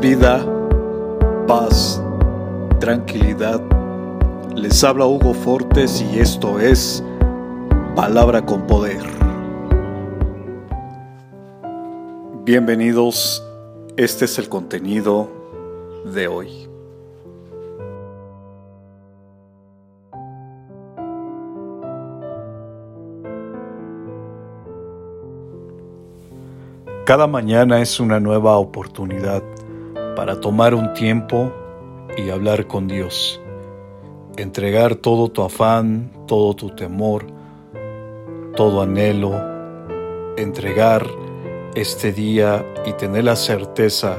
vida, paz, tranquilidad. Les habla Hugo Fortes y esto es Palabra con Poder. Bienvenidos, este es el contenido de hoy. Cada mañana es una nueva oportunidad para tomar un tiempo y hablar con Dios. Entregar todo tu afán, todo tu temor, todo anhelo. Entregar este día y tener la certeza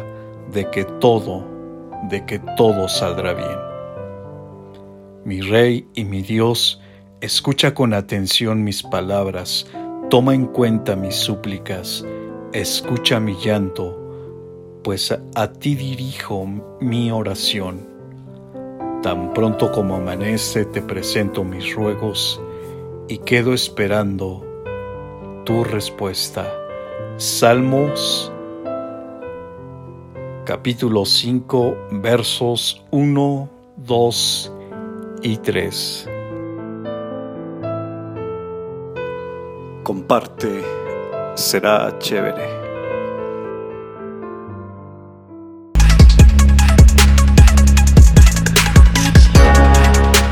de que todo, de que todo saldrá bien. Mi Rey y mi Dios, escucha con atención mis palabras, toma en cuenta mis súplicas, escucha mi llanto, pues a ti dirijo mi oración. Tan pronto como amanece te presento mis ruegos y quedo esperando tu respuesta. Salmos capítulo 5 versos 1, 2 y 3. Comparte será chévere.